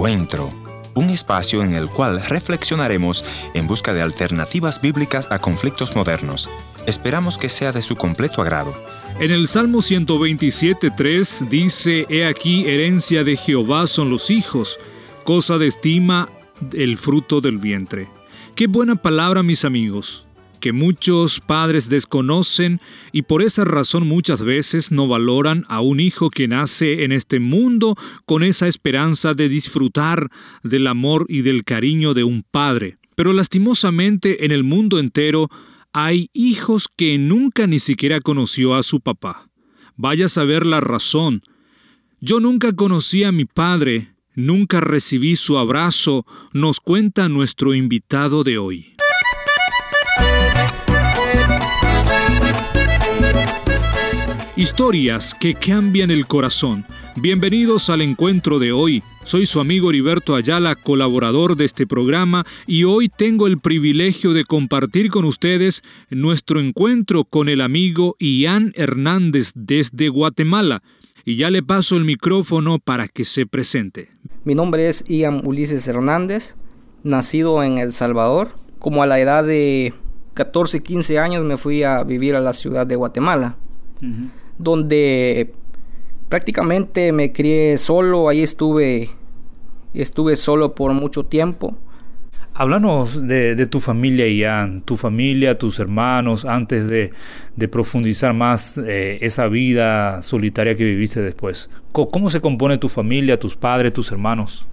Encuentro, un espacio en el cual reflexionaremos en busca de alternativas bíblicas a conflictos modernos. Esperamos que sea de su completo agrado. En el Salmo 127.3 dice, He aquí, herencia de Jehová son los hijos, cosa de estima el fruto del vientre. Qué buena palabra, mis amigos que muchos padres desconocen y por esa razón muchas veces no valoran a un hijo que nace en este mundo con esa esperanza de disfrutar del amor y del cariño de un padre. Pero lastimosamente en el mundo entero hay hijos que nunca ni siquiera conoció a su papá. Vaya a saber la razón. Yo nunca conocí a mi padre, nunca recibí su abrazo, nos cuenta nuestro invitado de hoy. Historias que cambian el corazón. Bienvenidos al encuentro de hoy. Soy su amigo Heriberto Ayala, colaborador de este programa, y hoy tengo el privilegio de compartir con ustedes nuestro encuentro con el amigo Ian Hernández desde Guatemala. Y ya le paso el micrófono para que se presente. Mi nombre es Ian Ulises Hernández, nacido en El Salvador. Como a la edad de 14, 15 años me fui a vivir a la ciudad de Guatemala donde prácticamente me crié solo, ahí estuve, estuve solo por mucho tiempo. Háblanos de, tu familia, Ian, tu familia, tus hermanos, antes de, profundizar más eh, esa vida solitaria que viviste después. ¿Cómo, se compone tu familia, tus padres, tus hermanos?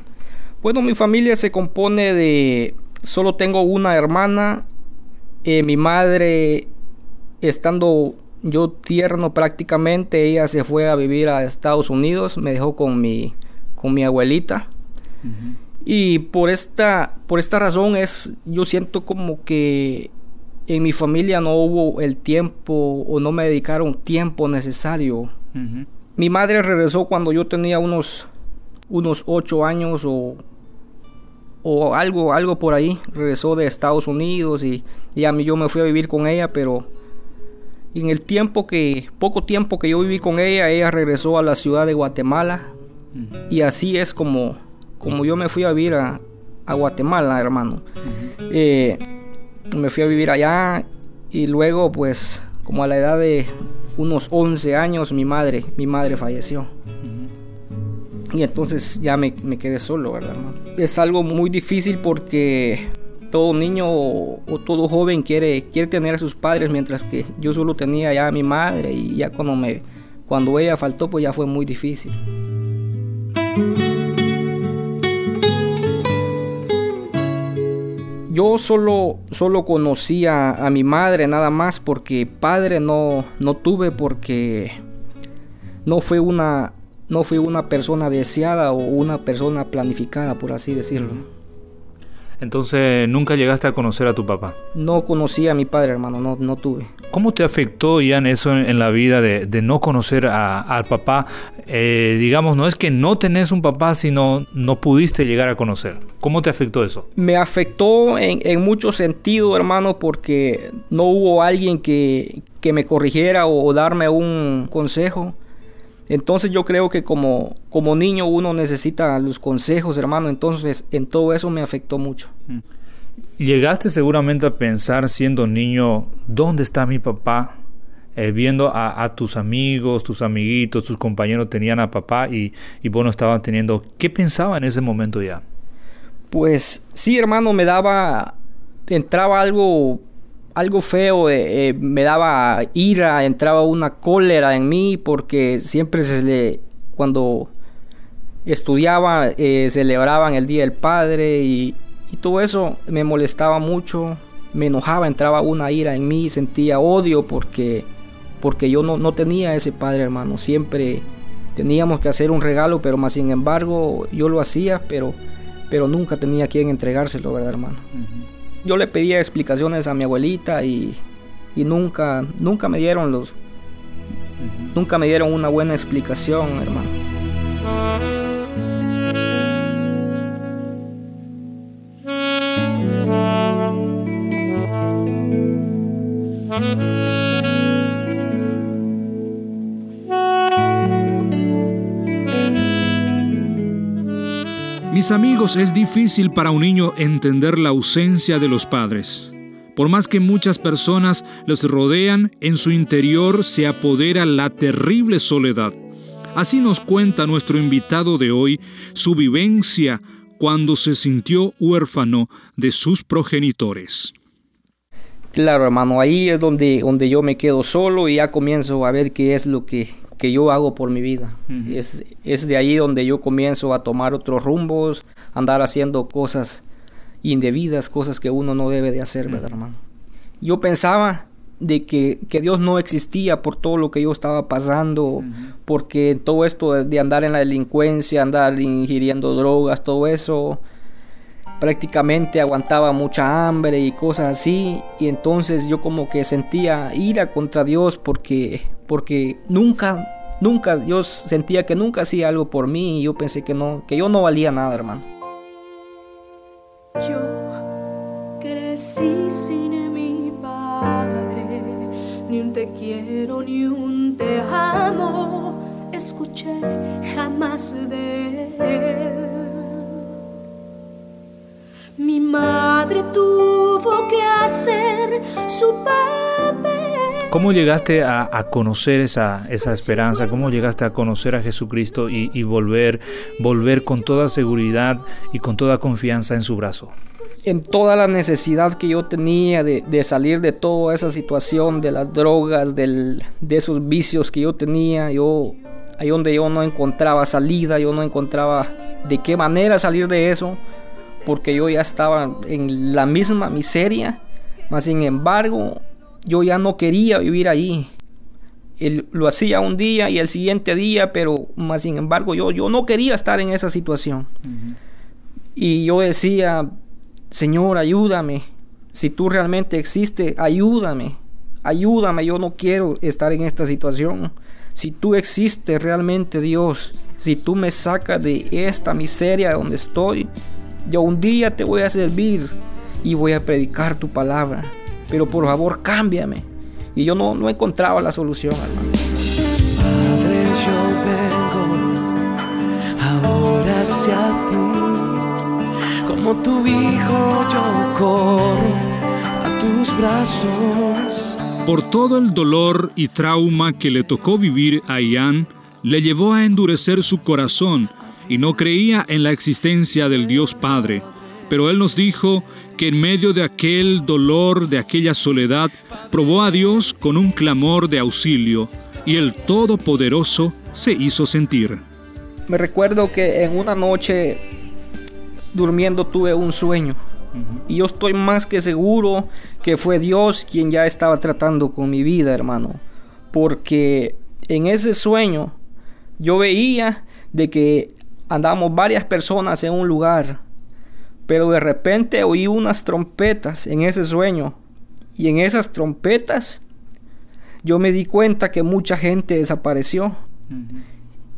Bueno, mi familia se compone de... Solo tengo una hermana. Eh, mi madre, estando yo tierno prácticamente, ella se fue a vivir a Estados Unidos, me dejó con mi, con mi abuelita. Y por esta, por esta razón es, yo siento como que en mi familia no hubo el tiempo o no me dedicaron tiempo necesario. Mi madre regresó cuando yo tenía unos, unos ocho años o, o algo, algo por ahí. Regresó de Estados Unidos y, y a mí yo me fui a vivir con ella, pero en el tiempo que, poco tiempo que yo viví con ella, ella regresó a la ciudad de Guatemala. Y así es como, como yo me fui a vivir a, Guatemala, hermano. Eh, me fui a vivir allá y luego, pues, como a la edad de unos 11 años, mi madre, mi madre falleció. Y entonces ya me, me quedé solo, ¿verdad? Es algo muy difícil porque todo niño o, todo joven quiere, quiere tener a sus padres, mientras que yo solo tenía ya a mi madre y ya cuando, me, cuando ella faltó, pues ya fue muy difícil. Yo solo, solo conocía a mi madre nada más porque padre no, no tuve porque no fue una no fui una persona deseada o una persona planificada, por así decirlo. Entonces, ¿nunca llegaste a conocer a tu papá? No conocí a mi padre, hermano, no, no tuve. ¿Cómo te afectó, Ian, eso en, la vida de, no conocer al papá? Eh, digamos, no es que no tenés un papá, sino no pudiste llegar a conocer. ¿Cómo te afectó eso? Me afectó en, en mucho sentido, hermano, porque no hubo alguien que, que me corrigiera o darme un consejo. Entonces yo creo que como, como niño uno necesita los consejos, hermano. Entonces en todo eso me afectó mucho. Mm. Llegaste seguramente a pensar siendo niño, ¿dónde está mi papá? Eh, viendo a, tus amigos, tus amiguitos, tus compañeros tenían a papá y, y vos no estabas teniendo. ¿Qué pensaba en ese momento ya? Pues sí, hermano, me daba, entraba algo algo feo, eh, eh, me daba ira, entraba una cólera en mí porque siempre se le, cuando estudiaba, eh, celebraban el Día del Padre y, todo eso me molestaba mucho, me enojaba, entraba una ira en mí, sentía odio porque, porque yo no, no tenía ese padre hermano, siempre teníamos que hacer un regalo, pero más sin embargo yo lo hacía, pero, pero nunca tenía quien entregárselo, ¿verdad hermano? Yo le pedía explicaciones a mi abuelita y, nunca, nunca me dieron los, nunca me dieron una buena explicación, hermano. Mis amigos, es difícil para un niño entender la ausencia de los padres. Por más que muchas personas los rodean, en su interior se apodera la terrible soledad. Así nos cuenta nuestro invitado de hoy su vivencia cuando se sintió huérfano de sus progenitores. Claro, hermano, ahí es donde, donde yo me quedo solo y ya comienzo a ver qué es lo que, que yo hago por mi vida. es, es, de ahí donde yo comienzo a tomar otros rumbos, andar haciendo cosas indebidas, cosas que uno no debe de hacer, ¿verdad, hermano? Yo pensaba de que, que, Dios no existía por todo lo que yo estaba pasando, porque todo esto de andar en la delincuencia, andar ingiriendo drogas, todo eso, prácticamente aguantaba mucha hambre y cosas así, y entonces yo como que sentía ira contra Dios porque, porque nunca, nunca, yo sentía que nunca hacía algo por mí y yo pensé que no, que yo no valía nada, hermano. Yo crecí sin mi padre, ni un te quiero ni un te amo, escuché jamás de él. Mi madre tuvo que hacer su papel. ¿Cómo llegaste a, conocer esa, esa, esperanza? ¿Cómo llegaste a conocer a Jesucristo y, volver, volver con toda seguridad y con toda confianza en su brazo? En toda la necesidad que yo tenía de, de salir de toda esa situación, de las drogas, del, de esos vicios que yo tenía, yo ahí donde yo no encontraba salida, yo no encontraba de qué manera salir de eso, porque yo ya estaba en la misma miseria, mas sin embargo yo ya no quería vivir ahí. Él lo hacía un día y el siguiente día, pero más sin embargo yo, yo no quería estar en esa situación. Y yo decía, Señor, ayúdame. Si tú realmente existes, ayúdame. Ayúdame, yo no quiero estar en esta situación. Si tú existes realmente, Dios, si tú me sacas de esta miseria donde estoy, yo un día te voy a servir y voy a predicar tu palabra pero por favor cámbiame. Y yo no, no encontraba la solución, hermano. Padre, yo vengo ahora hacia ti, como tu hijo yo corro a tus brazos. Por todo el dolor y trauma que le tocó vivir a Ian, le llevó a endurecer su corazón y no creía en la existencia del Dios Padre pero Él nos dijo que en medio de aquel dolor, de aquella soledad, probó a Dios con un clamor de auxilio y el Todopoderoso se hizo sentir. Me recuerdo que en una noche durmiendo tuve un sueño y yo estoy más que seguro que fue Dios quien ya estaba tratando con mi vida, hermano, porque en ese sueño yo veía de que andábamos varias personas en un lugar pero de repente oí unas trompetas en ese sueño. Y en esas trompetas yo me di cuenta que mucha gente desapareció.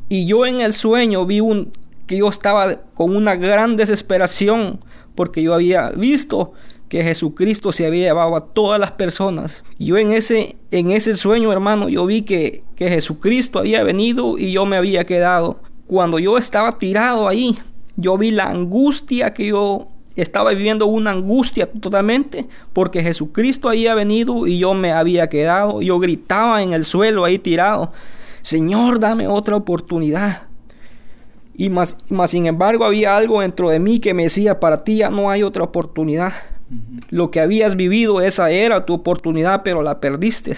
Y yo en el sueño vi un, que yo estaba con una gran desesperación porque yo había visto que Jesucristo se había llevado a todas las personas. Yo en ese, en ese sueño, hermano, yo vi que, que Jesucristo había venido y yo me había quedado. Cuando yo estaba tirado ahí, yo vi la angustia que yo estaba viviendo una angustia totalmente porque Jesucristo había venido y yo me había quedado. Yo gritaba en el suelo ahí tirado, Señor, dame otra oportunidad. Y más, más sin embargo había algo dentro de mí que me decía, para ti ya no hay otra oportunidad. Lo que habías vivido, esa era tu oportunidad, pero la perdiste.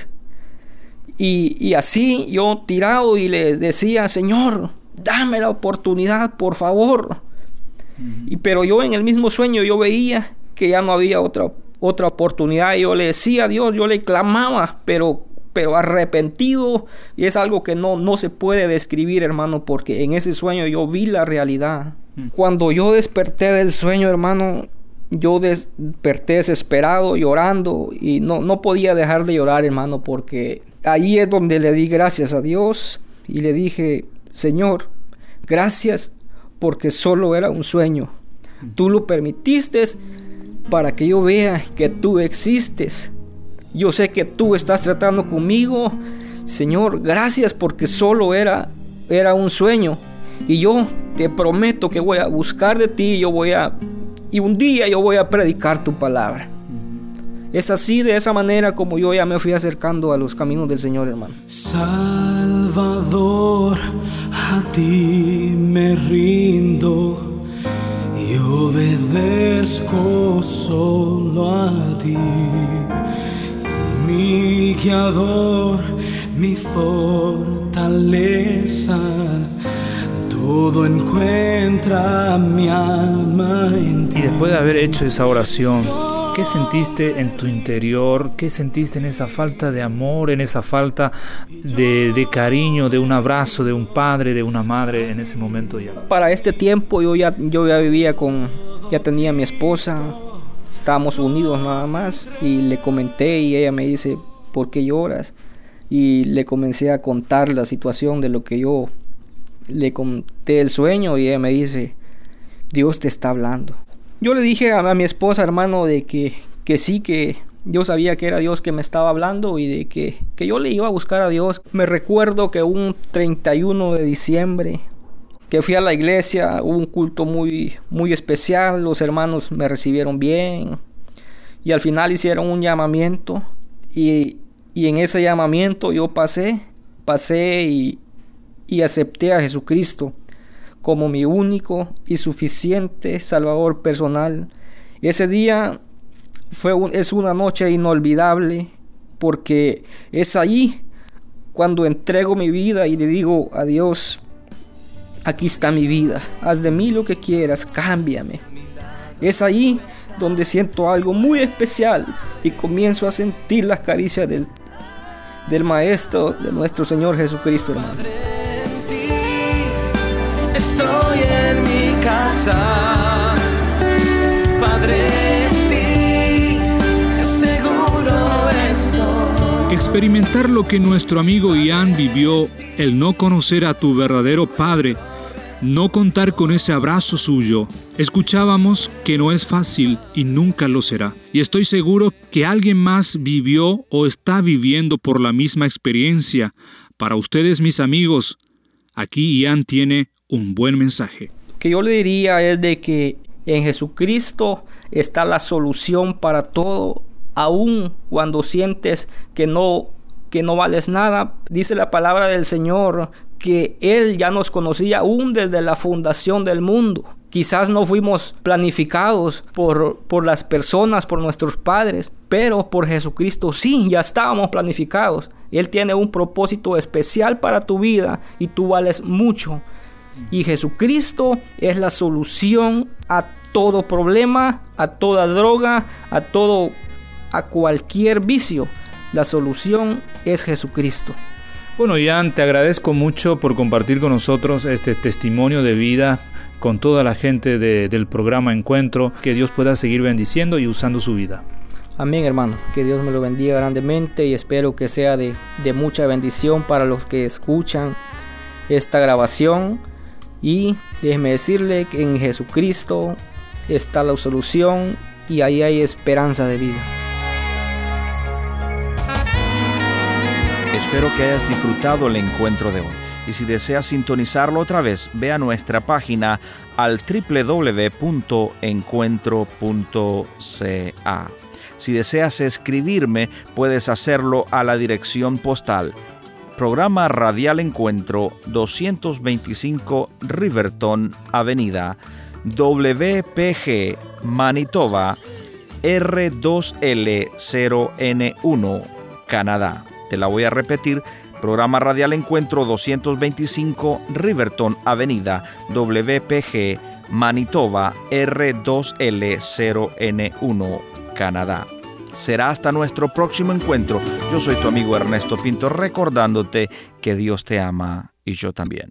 Y, y así yo tirado y le decía, Señor, dame la oportunidad, por favor. Y, pero yo en el mismo sueño yo veía que ya no había otra, otra oportunidad. Yo le decía a Dios, yo le clamaba, pero, pero arrepentido. Y es algo que no, no se puede describir, hermano, porque en ese sueño yo vi la realidad. Cuando yo desperté del sueño, hermano, yo desperté desesperado, llorando, y no, no podía dejar de llorar, hermano, porque ahí es donde le di gracias a Dios y le dije, Señor, gracias porque solo era un sueño. Tú lo permitiste para que yo vea que tú existes. Yo sé que tú estás tratando conmigo. Señor, gracias porque solo era, era un sueño. Y yo te prometo que voy a buscar de ti, yo voy a, y un día yo voy a predicar tu palabra. Es así, de esa manera como yo ya me fui acercando a los caminos del Señor, hermano. Salvador, a ti me rindo y obedezco solo a ti. Mi guiador, mi fortaleza, todo encuentra mi alma en ti. Y después de haber hecho esa oración, ¿Qué sentiste en tu interior? ¿Qué sentiste en esa falta de amor, en esa falta de, cariño, de un abrazo, de un padre, de una madre en ese momento ya? Para este tiempo yo ya, yo ya vivía con, ya tenía mi esposa, estábamos unidos nada más y le comenté y ella me dice, ¿por qué lloras? Y le comencé a contar la situación de lo que yo le conté el sueño y ella me dice, Dios te está hablando. Yo le dije a, mi esposa, hermano, de que, que sí, que yo sabía que era Dios que me estaba hablando y de que, que yo le iba a buscar a Dios. Me recuerdo que un 31 de diciembre que fui a la iglesia, hubo un culto muy, muy especial, los hermanos me recibieron bien y al final hicieron un llamamiento y, y en ese llamamiento yo pasé, pasé y, y acepté a Jesucristo como mi único y suficiente Salvador personal. Ese día fue es una noche inolvidable porque es ahí cuando entrego mi vida y le digo a Dios, aquí está mi vida, haz de mí lo que quieras, cámbiame. Es ahí donde siento algo muy especial y comienzo a sentir las caricias del, del Maestro, de nuestro Señor Jesucristo, hermano Padre. Experimentar lo que nuestro amigo Ian vivió, el no conocer a tu verdadero Padre, no contar con ese abrazo suyo. Escuchábamos que no es fácil y nunca lo será. Y estoy seguro que alguien más vivió o está viviendo por la misma experiencia. Para ustedes, mis amigos, aquí Ian tiene un buen mensaje. Que yo le diría es de que en Jesucristo está la solución para todo, aun cuando sientes que no que no vales nada. Dice la palabra del Señor que Él ya nos conocía aún desde la fundación del mundo. Quizás no fuimos planificados por, por las personas, por nuestros padres, pero por Jesucristo sí, ya estábamos planificados. Él tiene un propósito especial para tu vida y tú vales mucho. Y Jesucristo es la solución a todo problema, a toda droga, a todo a cualquier vicio. La solución es Jesucristo. Bueno, Ian, te agradezco mucho por compartir con nosotros este testimonio de vida con toda la gente del programa Encuentro. Que Dios pueda seguir bendiciendo y usando su vida. Amén, hermano. Que Dios me lo bendiga grandemente y espero que sea de, de mucha bendición para los que escuchan esta grabación y déjeme decirle que en Jesucristo está la solución y ahí hay esperanza de vida. Espero que hayas disfrutado el encuentro de hoy. Y si deseas sintonizarlo otra vez, ve a nuestra página al www.encuentro.ca. Si deseas escribirme, puedes hacerlo a la dirección postal Programa Radial Encuentro 225 Riverton Avenida WPG Manitoba R2L0N1 Canadá. Te la voy a repetir. Programa Radial Encuentro 225 Riverton Avenida WPG Manitoba R2L0N1 Canadá. Será hasta nuestro próximo encuentro. Yo soy tu amigo Ernesto Pinto recordándote que Dios te ama y yo también.